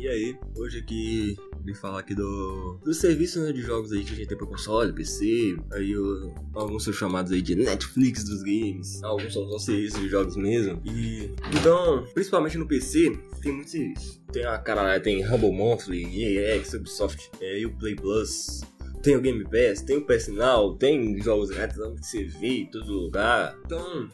E aí, hoje aqui de falar aqui do, do serviço né, de jogos aí que a gente tem pra console, PC, aí o, alguns são chamados aí de Netflix dos games, alguns são só serviços de jogos mesmo. E então, principalmente no PC, tem muito serviço. Tem a cara tem Humble Monthly, EAX, Ubisoft, é, e o Play Plus. Tem o Game Pass, tem o PS Now, tem jogos grátis que você vê em todo lugar. Então,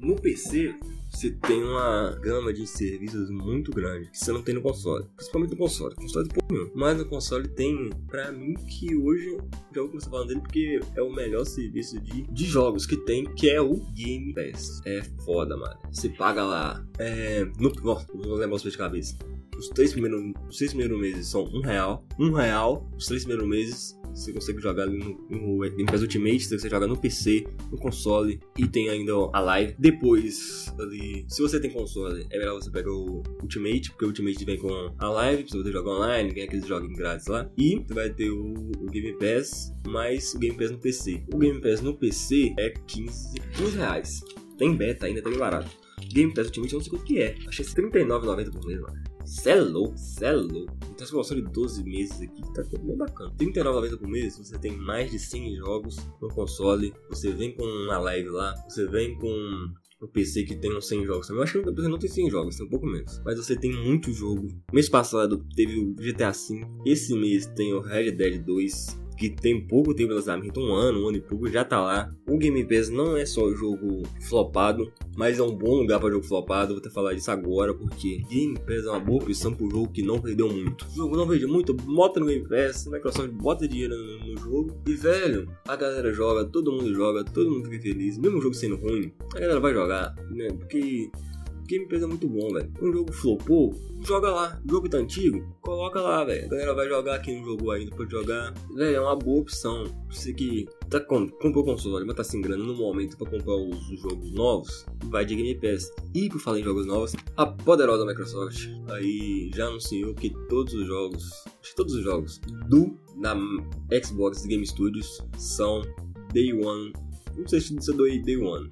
no PC, você tem uma gama de serviços muito grande que você não tem no console. Principalmente no console. Console pouco mesmo. Mas no console tem, pra mim, que hoje já vou começar falando dele porque é o melhor serviço de, de jogos que tem, que é o Game Pass. É foda, mano. Você paga lá. É. No, ó, vou lembrar os de cabeça. Os três primeiros, os três primeiros meses são um real. Um real, os três primeiros meses você consegue jogar ali no, no Game Pass Ultimate, você joga no PC, no console e tem ainda a live. Depois, ali, se você tem console, é melhor você pegar o Ultimate, porque o Ultimate vem com a live, pra você jogar online, ganhar aqueles jogos grátis lá. E você vai ter o, o, Game Pass mais o Game Pass no PC. O Game Pass no PC é 15, 15 reais. Tem beta ainda, tá bem barato. Game Pass Ultimate eu não sei quanto que é. Achei R$39,90 por mês, mano. Cê é louco, cê é louco. Então de 12 meses aqui tá bem bacana. R$39,90 por mês, você tem mais de 100 jogos no console. Você vem com uma live lá, você vem com o PC que tem uns 100 jogos também. Eu acho que o PC não tem 100 jogos, tem um pouco menos. Mas você tem muito jogo. Mês passado teve o GTA V. Esse mês tem o Red Dead 2 que tem pouco tempo de lançamento, um ano, um ano e pouco, já tá lá. O Game Pass não é só jogo flopado, mas é um bom lugar para jogo flopado. Vou até falar disso agora, porque Game Pass é uma boa opção pro jogo que não perdeu muito. O jogo não perdeu muito, bota no Game Pass, Microsoft bota dinheiro no, no jogo. E velho, a galera joga, todo mundo joga, todo mundo fica feliz. Mesmo o jogo sendo ruim, a galera vai jogar, né? Porque Game Pass é muito bom, velho. Um jogo flopou, joga lá. O jogo tá antigo, coloca lá, velho. A galera vai jogar aqui no jogo ainda pra jogar. Velho, é uma boa opção. Você que tá com, comprou o console, mas tá sem grana no momento pra comprar os, os, jogos novos, vai de Game Pass. E por falar em jogos novos, a poderosa Microsoft aí já anunciou que todos os jogos, todos os jogos do na Xbox Game Studios são Day One. Não sei se é Day One.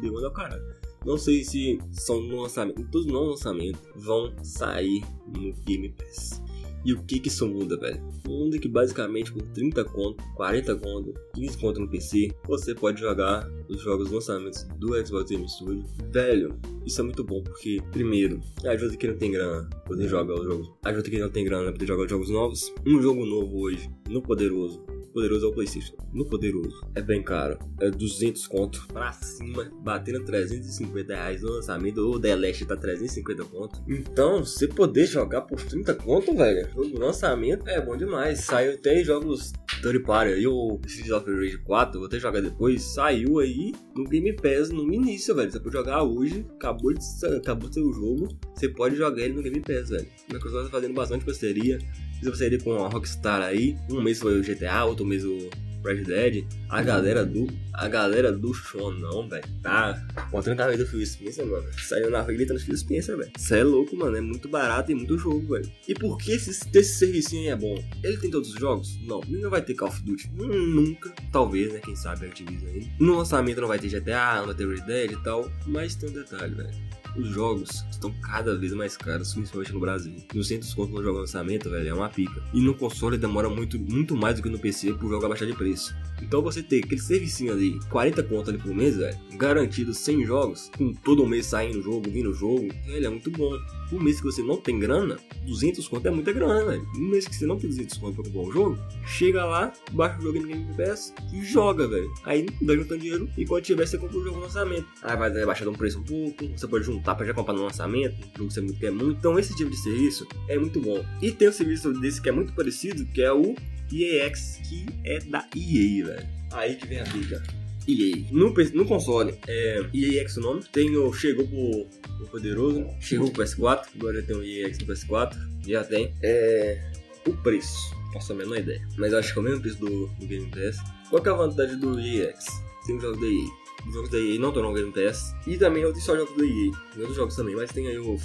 Day One é o caralho não sei se são no lançamento, todos no lançamento vão sair no Game Pass. E o que que isso muda, velho? Muda que basicamente por 30 conto, 40 conto, 15 conto no PC, você pode jogar os jogos lançamentos do Xbox Game Studio. Velho, isso é muito bom porque, primeiro, ajuda quem não tem grana poder jogar os jogos. Ajuda quem não tem grana poder jogar os jogos novos. Um jogo novo hoje, no Poderoso, poderoso é o PlayStation. No poderoso é bem caro. É 200 conto pra cima, batendo 350 reais no lançamento. O The Last tá 350 conto. Então, você poder jogar por 30 conto, velho, no lançamento é bom demais. Saiu até jogos third party aí, o Streets of Rage 4, vou até jogar depois. Saiu aí no Game Pass no início, velho. Você pode jogar hoje, acabou de, acabou de ser o jogo. Você pode jogar ele no Game Pass, velho. Microsoft tá fazendo bastante parceria. Se você ir com a Rockstar aí, um mês foi o GTA, outro mês o Red Dead, a galera do. A galera do não, velho. Tá contando a vida do Phil Spencer, mano. Saiu na rua gritando Phil Spencer, velho. Isso é louco, mano. É muito barato e muito jogo, velho. E por que esse, esse serviço aí é bom? Ele tem todos os jogos? Não. Ele não vai ter Call of Duty. Nunca. Talvez, né? Quem sabe a aí. No lançamento não vai ter GTA, não vai ter Red Dead e tal. Mas tem um detalhe, velho os jogos estão cada vez mais caros, principalmente no Brasil. No centro conto no jogo lançamento, velho, é uma pica. E no console demora muito, muito mais do que no PC pro jogo abaixar de preço. Então você ter aquele servicinho ali, 40 conto ali por mês, velho, garantido 100 jogos, com todo mês saindo jogo, vindo jogo, velho, é muito bom. Um mês que você não tem grana, 200 conto é muita grana, velho. Um mês que você não tem 200 conto pra comprar um jogo, chega lá, baixa o jogo no Game Pass e joga, velho. Aí vai juntando dinheiro e quando tiver você compra o jogo no lançamento. Aí vai baixar um preço um pouco, você pode juntar pra já comprar no lançamento, o jogo que você quer muito. Então esse tipo de serviço é muito bom. E tem um serviço desse que é muito parecido, que é o EAX, que é da EA, velho. Aí que vem a dica. EA. No, no console, é EAX o nome. Tem o, chegou pro, pro poderoso, chegou pro PS4, agora tem o EAX no PS4, já tem. É, o preço, faço a menor ideia. Mas acho que é o mesmo preço do, do Game Pass. Qual que é a vantagem do EAX? Tem os jogos da EA. Os jogos da EA não estão no Game Pass. E também outros só jogos da EA. Tem outros jogos também, mas tem aí o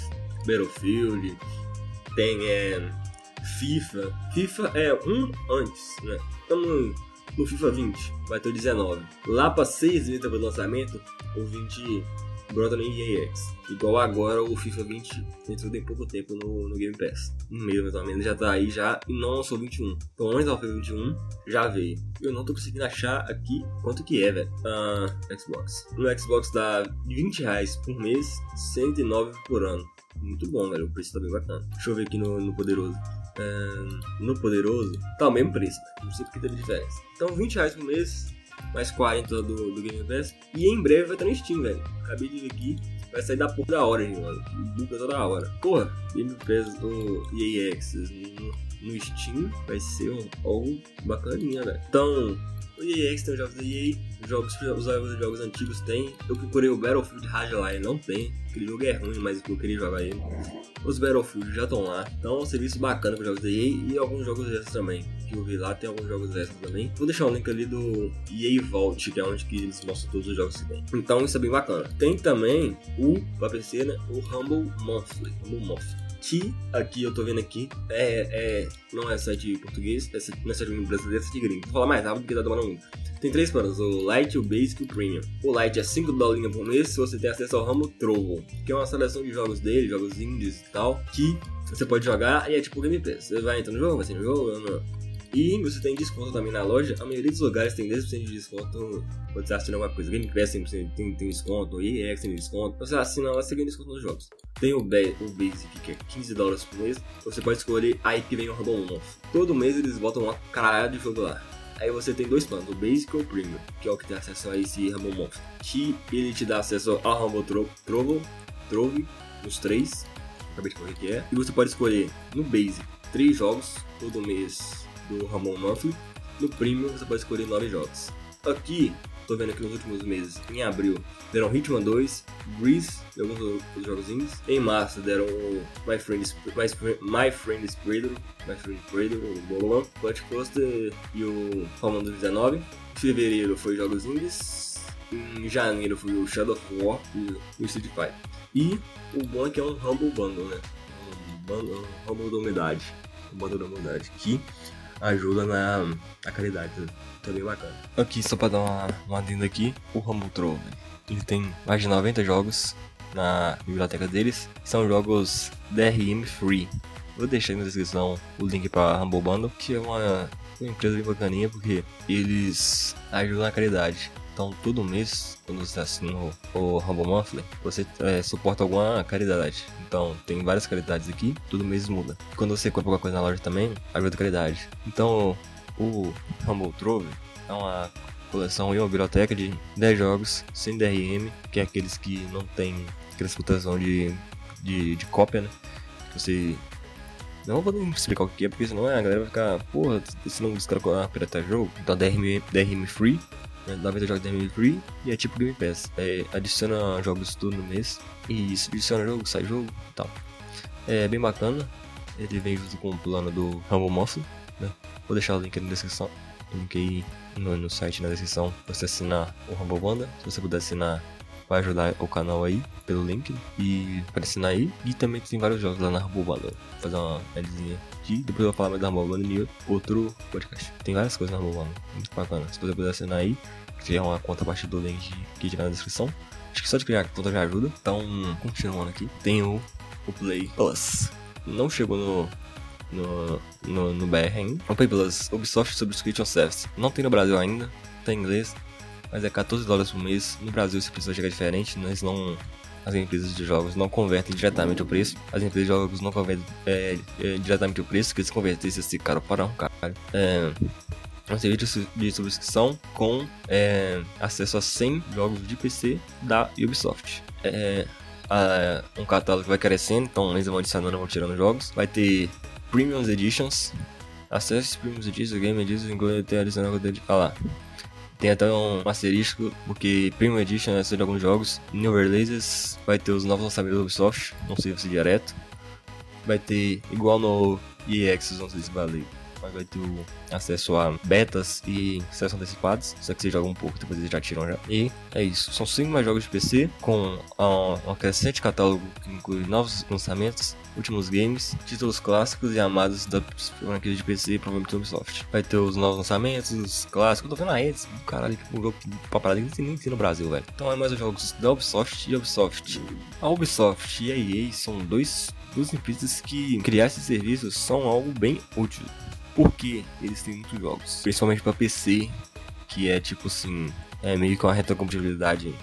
Battlefield, tem é, FIFA. FIFA é um antes, né? Estamos no FIFA 20, vai ter o 19. Lá para 6 meses depois do lançamento, o 20 brota no EAX. Igual agora o FIFA 20 entrou tem pouco tempo no, no Game Pass. Um mês mais já tá aí já e não lançou 21. Então antes do FIFA 21 já veio. Eu não tô conseguindo achar aqui quanto que é, velho. Ah, Xbox. No Xbox dá 20 reais por mês, 109 por ano. Muito bom, velho. O preço tá bem bacana. Deixa eu ver aqui no, no Poderoso. no Poderoso, tá o mesmo preço. Não sei porque teve diferença. Então, 20 reais por mês, mais 40 do, do Game Pass. E em breve vai estar no Steam, velho. Acabei de ver aqui. Vai sair da porra da hora, mano. Buga toda hora. Porra, Game Pass do EA Access no, no Steam vai ser um, algo bacaninha, velho. Então, o EA tem os jogos da EA. Os jogos, os jogos antigos tem. Eu procurei o Battlefield Hardline, não tem. Aquele jogo é ruim, mas eu queria jogar ele. Os Battlefield já estão lá. Então é um serviço bacana para jogos da EA e alguns jogos extras também. Que eu vi lá, tem alguns jogos extras também. Vou deixar um link ali do EA Vault, que é onde que eles mostram todos os jogos que tem. Então isso é bem bacana. Tem também o, pra PC, né? O Humble Monthly. Humble Monthly que aqui eu tô vendo aqui é, é não é site português, é, não é site brasileiro, é site gringo. Vou falar mais rápido porque tá demorando muito. Tem três planos, o Lite, o Basic e o Premium. O Lite é 5 dólares por mês se você tem acesso ao Ramo Trovo, que é uma seleção de jogos dele, jogos indies e tal, que você pode jogar e é tipo Game Pass. Você vai entrar no jogo, vai ser no jogo, não. E você tem desconto também na loja. A maioria dos lugares tem 10% de desconto quando você assina alguma coisa. Game Pass tem, tem, tem desconto, EX tem desconto. Você assina lá, você ganha desconto nos jogos. Tem o, Be o Basic, que é 15 dólares por mês. Você pode escolher aí que vem o Rumble Month. Todo mês eles botam uma caralho de jogo lá. Aí você tem dois planos, o Basic ou o Premium, que é o que tem acesso a esse Rumble Month. Que ele te dá acesso ao Rumble Tro Trovo, Trove, os três, acabei de o que é. E você pode escolher no Basic três jogos todo mês do Rumble Monthly. No Premium você pode escolher nove jogos. Aqui tô vendo aqui nos últimos meses, em abril, deram Hitman 2, Grease e alguns outros jogozinhos. Em março deram My Friend, My, My Friend is Predator, My Friend o Bolan, Clutch e o Fallout 19. Em fevereiro foi jogos indies. Em janeiro foi o Shadow of War e o Street Fighter. E o bom é que é um Humble Bundle, né? Um, bundle, um Humble da Umidade. Um Bundle da Umidade. Que ajuda na, na caridade. Né? Tá bacana. Aqui, só pra dar uma, uma adenda aqui, o Rumble Troll. Ele tem mais de 90 jogos na biblioteca deles. São jogos DRM Free. Vou deixar na descrição o link para Humble Bundle, que é uma, uma empresa bem bacaninha porque eles ajudam na caridade. Então, todo mês, quando você assina o, Humble Monthly, você é, suporta alguma caridade. Então, tem várias caridades aqui, todo mês muda. Quando você compra alguma coisa na loja também, ajuda a caridade. Então, o Humble Trove é uma coleção e uma biblioteca de 10 jogos sem DRM, que é aqueles que não tem aquela explotação de, de, de cópia, né? Você não vou explicar o que é, porque senão a galera vai ficar, porra, se não os caras piratar jogo. Então DRM, DRM Free né, 90 jogos da Game Free e é tipo Game Pass. É, adiciona jogos tudo no mês e adiciona jogo, sai jogo e tal. É bem bacana. Ele vem junto com o plano do Rumble Monthly. Né? Vou deixar o link na descrição. Link aí no, no site na descrição pra você assinar o Rumble Banda. Se você puder assinar, vai ajudar o canal aí pelo link e para assinar aí. E também tem vários jogos lá na Banda. Vou fazer uma Lzinha aqui. Depois eu vou falar mais da Banda em outro podcast. Tem várias coisas na Banda. Muito bacana. Se você puder assinar aí, criar uma conta a partir do link que tiver na descrição. Acho que só de criar a conta já ajuda. Então, continuando aqui, tem o, o Play Plus. Não chegou no, no, no, no BR ainda. O Play Plus, Ubisoft Subscription Service. Não tem no Brasil ainda, tem em inglês, mas é 14 dólares por mês. No Brasil esse preço vai chegar diferente, eles não as empresas de jogos não convertem diretamente o preço. As empresas de jogos não convertem é, é, diretamente o preço, que eles convertessem esse caro para um caralho. É, um serviço de subscrição com é, acesso a 100 jogos de PC da Ubisoft. É, a, um catálogo vai crescendo, então eles vão adicionando, vão tirando jogos. Vai ter Premium Editions, acesso Premium Editions, Game Editions, inclui até adicionar dele. Ah lá. Tem até um asterisco, porque Premium Edition é de alguns jogos. New Releases vai ter os novos lançamentos da Ubisoft, não sei se direto. Vai ter igual no Access, não sei se vale mas vai ter acesso a betas e acesso antecipados. Só que você joga um pouco, depois eles já tiram já. E é isso. São 5 mais jogos de PC, com um, crescente catálogo que inclui novos lançamentos, últimos games, títulos clássicos e amados da franquia de PC, provavelmente do Ubisoft. Vai ter os novos lançamentos, os clássicos. Eu tô vendo a redes, caralho, que um jogo pra parada que nem tem no Brasil, velho. Então é mais os jogos da Ubisoft e Ubisoft. A Ubisoft e a EA são dois duas empresas que criar esses serviços são algo bem útil. Porque eles têm muitos jogos, principalmente para PC, que é tipo assim, é meio que uma retrocompatibilidade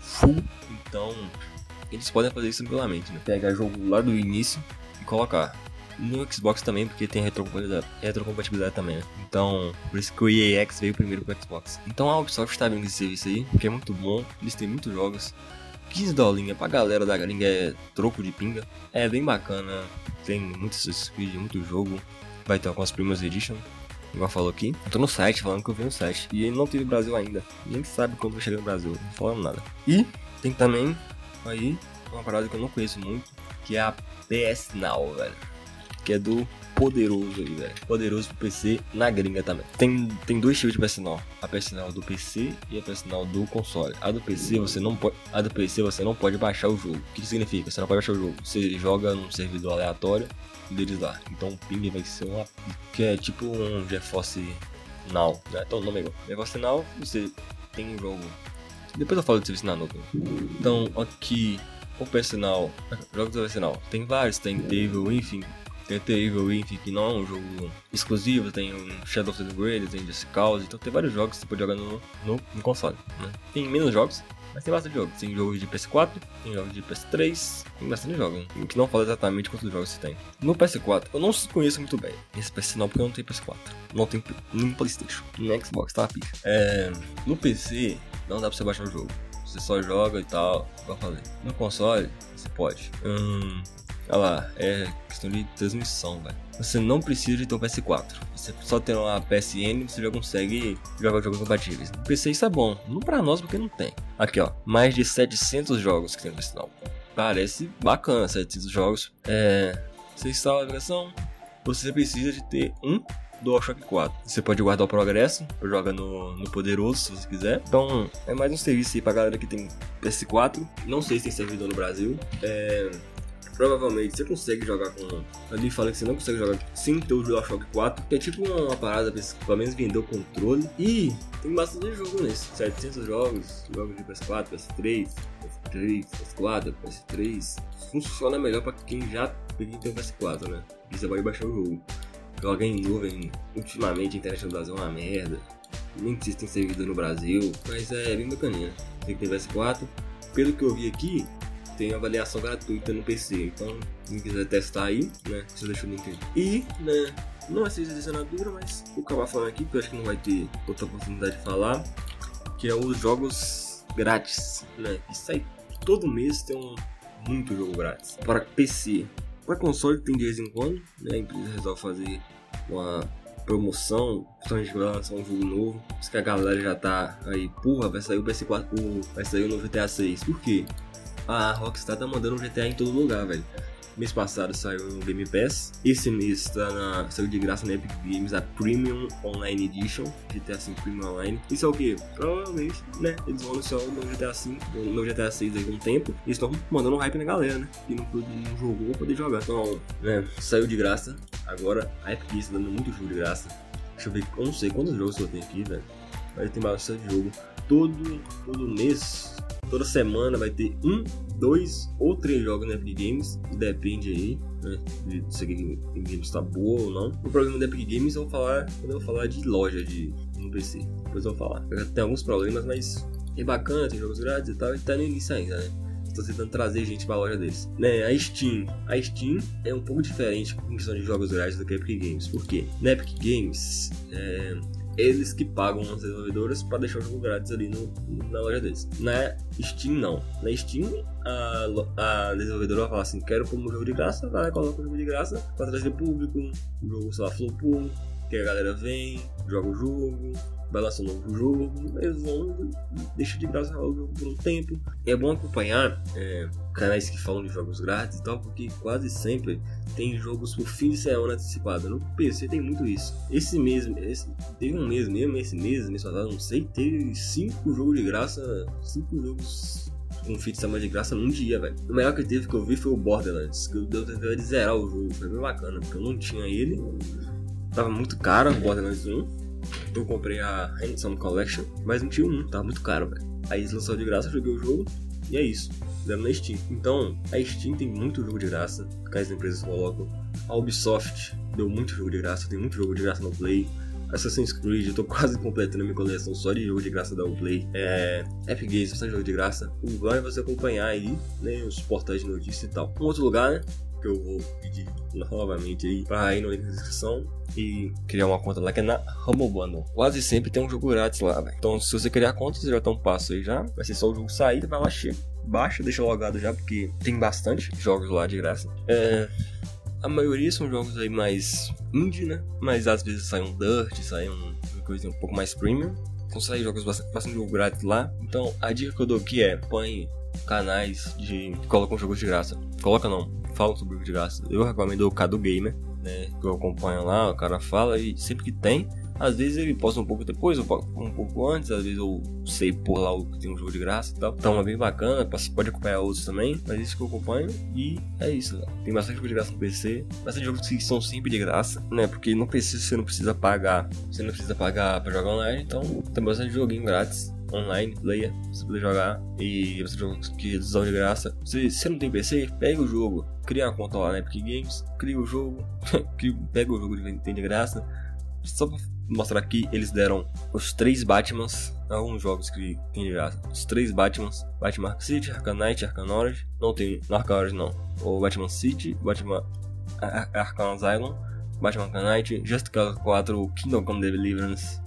full. Então, eles podem fazer isso tranquilamente, né? Pegar jogo lá do início e colocar. No Xbox também, porque tem retrocompatibilidade, retrocompatibilidade também, né? Então, por isso que o EAX veio primeiro pro Xbox. Então a Ubisoft tá vendo esse serviço aí, que é muito bom, eles têm muitos jogos. 15 dolinha pra galera da gringa é troco de pinga. É bem bacana, tem muitos speed, muito jogo. Vai ter algumas Primas Edition, igual falou aqui. Eu tô no site falando que eu vi no site. E ele não teve Brasil ainda. Nem sabe quando vai chegar no Brasil, não falando nada. E tem também aí uma parada que eu não conheço muito, que é a PS Now, velho. Que é do poderoso aí, velho. Poderoso pro PC na gringa também. Tem, tem dois tipos de personal. A personal do PC e a personal do console. A do PC você não pode. A do PC você não pode baixar o jogo. O que, que significa? Você não pode baixar o jogo. Você joga num servidor aleatório deles lá. Então o ping vai ser uma. Que é tipo um GeForce Now. Né? Então o nome é igual. GeForce Now, você tem um jogo. Depois eu falo de serviço na nuvem. Então aqui o personal, jogos do personal, tem vários, tem Table, enfim, tem Evil Within, que não é um jogo exclusivo, tem Shadow of the Grave, tem Just Cause, então tem vários jogos que você pode jogar no, no, no console. Né? Tem menos jogos, mas tem bastante jogos. Tem jogos de PS4, tem jogos de PS3, tem bastante jogos. O que não fala exatamente quantos jogos você tem. No PS4, eu não conheço muito bem esse PS não, porque eu não tenho PS4. Não tenho nem PlayStation. No Xbox, tá? É, no PC, não dá pra você baixar o jogo. Você só joga e tal, igual eu falei. No console, você pode. Hum, Olha lá, é questão de transmissão, velho. Você não precisa de ter um PS4. Você só tem uma PSN, você já consegue jogar jogos compatíveis. No PC isso é bom, não pra nós porque não tem. Aqui ó, mais de 700 jogos que tem no sinal. Parece bacana, 700 jogos. É, você instala a versão, você precisa de ter um DualShock 4. Você pode guardar o progresso, joga no, no Poderoso se você quiser. Então é mais um serviço aí pra galera que tem PS4. Não sei se tem servidor no Brasil. É, provavelmente você consegue jogar com. Ali fala que você não consegue jogar sem ter o DualShock 4, que é tipo uma parada pra pelo menos vender o controle. E tem bastante jogo nesse: 700 jogos, jogos de PS4, PS3, PS3, PS4, PS3. Funciona melhor pra quem já tem um PS4, né? E você vai baixar o jogo. Joga em nuvem, ultimamente a internet no Brasil é uma merda. Nem sei se servidor no Brasil, mas é bem bacaninha. Tem que ter PS4. Pelo que eu vi aqui, tem avaliação gratuita no PC. Então, quem quiser testar aí, né? Você deixa o link aí. E, né? Não de assinatura, mas vou acabar falando aqui, porque eu acho que não vai ter outra oportunidade de falar. Que é os jogos grátis, né? Isso aí, todo mês tem um muito jogo grátis. Para PC. Para console tem de vez em quando, né? A empresa resolve fazer uma promoção, principalmente quando lançar um jogo novo. Diz que a galera já tá aí, porra, vai sair o PS4, vai sair o novo GTA 6. Por quê? A Rockstar tá mandando GTA em todo lugar, velho. Mês passado saiu no Game Pass. Esse mês tá na, saiu de graça na Epic Games a Premium Online Edition. GTA V Premium Online. Isso é o que? Provavelmente, né? Eles vão anunciar no GTA V, no GTA 6 aí com um tempo. E estão mandando um hype na galera, né? Que não, não jogou pra poder jogar. Então, né? Saiu de graça. Agora a Epic Games tá dando muito jogo de graça. Deixa eu ver, eu não sei quantos jogos eu tenho aqui, velho. Mas tem bastante jogo. Todo, todo mês Toda semana vai ter um, dois ou três jogos na Epic Games, depende aí, né? De se a Epic Games está boa ou não. No programa da Epic Games eu vou falar, eu vou falar de loja de no PC. Depois eu vou falar. Tem alguns problemas, mas é bacana, tem jogos grátis e tal, e tá no início ainda, né? Estou tentando trazer gente para loja deles. Né, a Steam. A Steam é um pouco diferente em questão de jogos grátis do que a Epic Games. Por quê? Na Epic Games, é, eles que pagam as desenvolvedoras para deixar o jogo grátis ali no, na loja deles. Na Steam, não. Na Steam, a, a desenvolvedora vai falar assim: quero pôr um jogo de graça, vai coloca o jogo de graça para trazer público, o jogo, sei lá, flopou, que a galera vem, joga o jogo, vai lançar um novo jogo, eles vão, deixa de graça o jogo por um tempo. É bom acompanhar é, canais que falam de jogos grátis e tal, porque quase sempre tem jogos por fim de semana antecipado. No PC tem muito isso. Esse mês, esse, teve um mês mesmo, esse mês, mês passado, não sei, teve cinco jogos de graça, cinco jogos com fim de semana de graça num dia, velho. O melhor que teve que eu vi foi o Borderlands, que eu tentei zerar o jogo, foi bem bacana, porque eu não tinha ele. Tava muito caro o Borderlands 1. Eu comprei a Handsome Collection, mas não tinha um, tava muito caro, velho. Aí eles lançaram de graça, joguei o jogo e é isso. Deram na Steam. Então, a Steam tem muito jogo de graça que as empresas colocam. A Ubisoft deu muito jogo de graça, tem muito jogo de graça no Play. Assassin's Creed, eu tô quase completando a minha coleção só de jogo de graça da Uplay. É, Epic Games, bastante jogo de graça. O lugar é você acompanhar aí, né, os portais de notícia e tal. Um outro lugar, né, que eu vou pedir novamente aí para ir no link na descrição e criar uma conta lá que é na Humble Bundle. Quase sempre tem um jogo grátis lá, véio. Então se você criar conta, você já tá um passo aí já. Vai ser só o jogo sair, vai lá, chega, baixa, deixa logado já, porque tem bastante jogos lá de graça. É, a maioria são jogos aí mais indie, né? Mas às vezes sai um Dirt, sai um, uma coisa um pouco mais premium. Sai jogos bastante, bastante jogo grátis lá. Então a dica que eu dou aqui é põe canais de que colocam jogos de graça. Coloca não, fala sobre jogos de graça. Eu recomendo o Cadu Gamer, né? Que eu acompanho lá, o cara fala e sempre que tem às vezes ele posta um pouco depois, um pouco antes, às vezes eu sei por lá que tem um jogo de graça e tal. Então é bem bacana, pode acompanhar outros também, mas isso que eu acompanho e é isso. Né? Tem bastante jogo de graça no PC, bastante jogos que são sempre de graça, né? Porque no PC você não precisa pagar, você não precisa pagar pra jogar online, então tem bastante joguinho grátis online, player, você poder jogar e você jogos que são de graça. Se você não tem PC, pega o jogo, cria uma conta lá na Epic Games, cria o jogo, pega o jogo que tem de graça. Só pra mostrar aqui, eles deram os três Batmans, alguns jogos que tem graça. Os três Batmans, Batman City, Arkham Knight, Arkham Orange. Não tem, no Arkham não. O Batman City, Batman Arkham Asylum, Batman Arkham Knight, Just Cause 4, Kingdom Come Deliverance,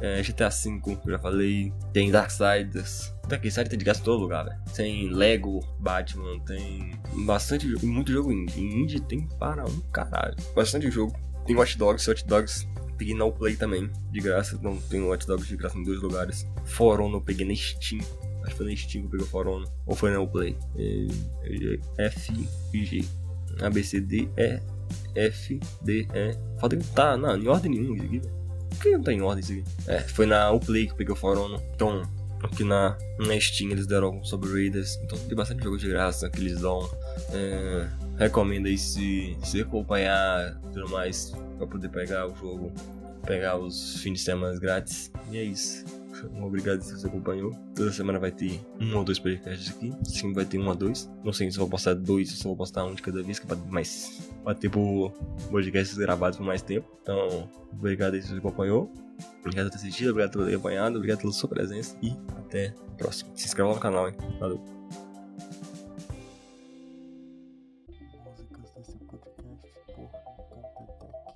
é, GTA V, que eu já falei, tem Darksiders. Darksiders tem de graça em todo lugar, velho. Tem Lego, Batman, tem bastante muito jogo indie. Indie tem para um caralho. Bastante jogo. Tem Watch Dogs, Watch Dogs peguei na Play também, de graça. Não tem Watch Dogs de graça em dois lugares. For Honor eu peguei na Steam. Acho que foi na Steam que eu peguei o For Honor. Ou foi na Play. É, F e G. A, B, C, D, E, F, D, E. Falta que tá não, em ordem nenhuma isso aqui, Por que não tá em ordem isso aqui? É, foi na Play que eu peguei o For Honor. Então, aqui na, na Steam eles deram alguns sobre Raiders. Então tem bastante jogo de graça que eles dão. É, recomendo aí se, se acompanhar tudo mais para poder pegar o jogo, pegar os fins de semana grátis. E é isso. Obrigado se você acompanhou. Toda semana vai ter um ou dois podcasts aqui. Sim, vai ter um a dois. Não sei se vou postar dois ou se vou postar um de cada vez, que é mais pra ter por podcasts gravados por mais tempo. Então, obrigado se você acompanhou. Obrigado por ter assistido, obrigado por ter acompanhado, obrigado pela sua presença e até a próxima. Se inscreva no canal, hein? Valeu.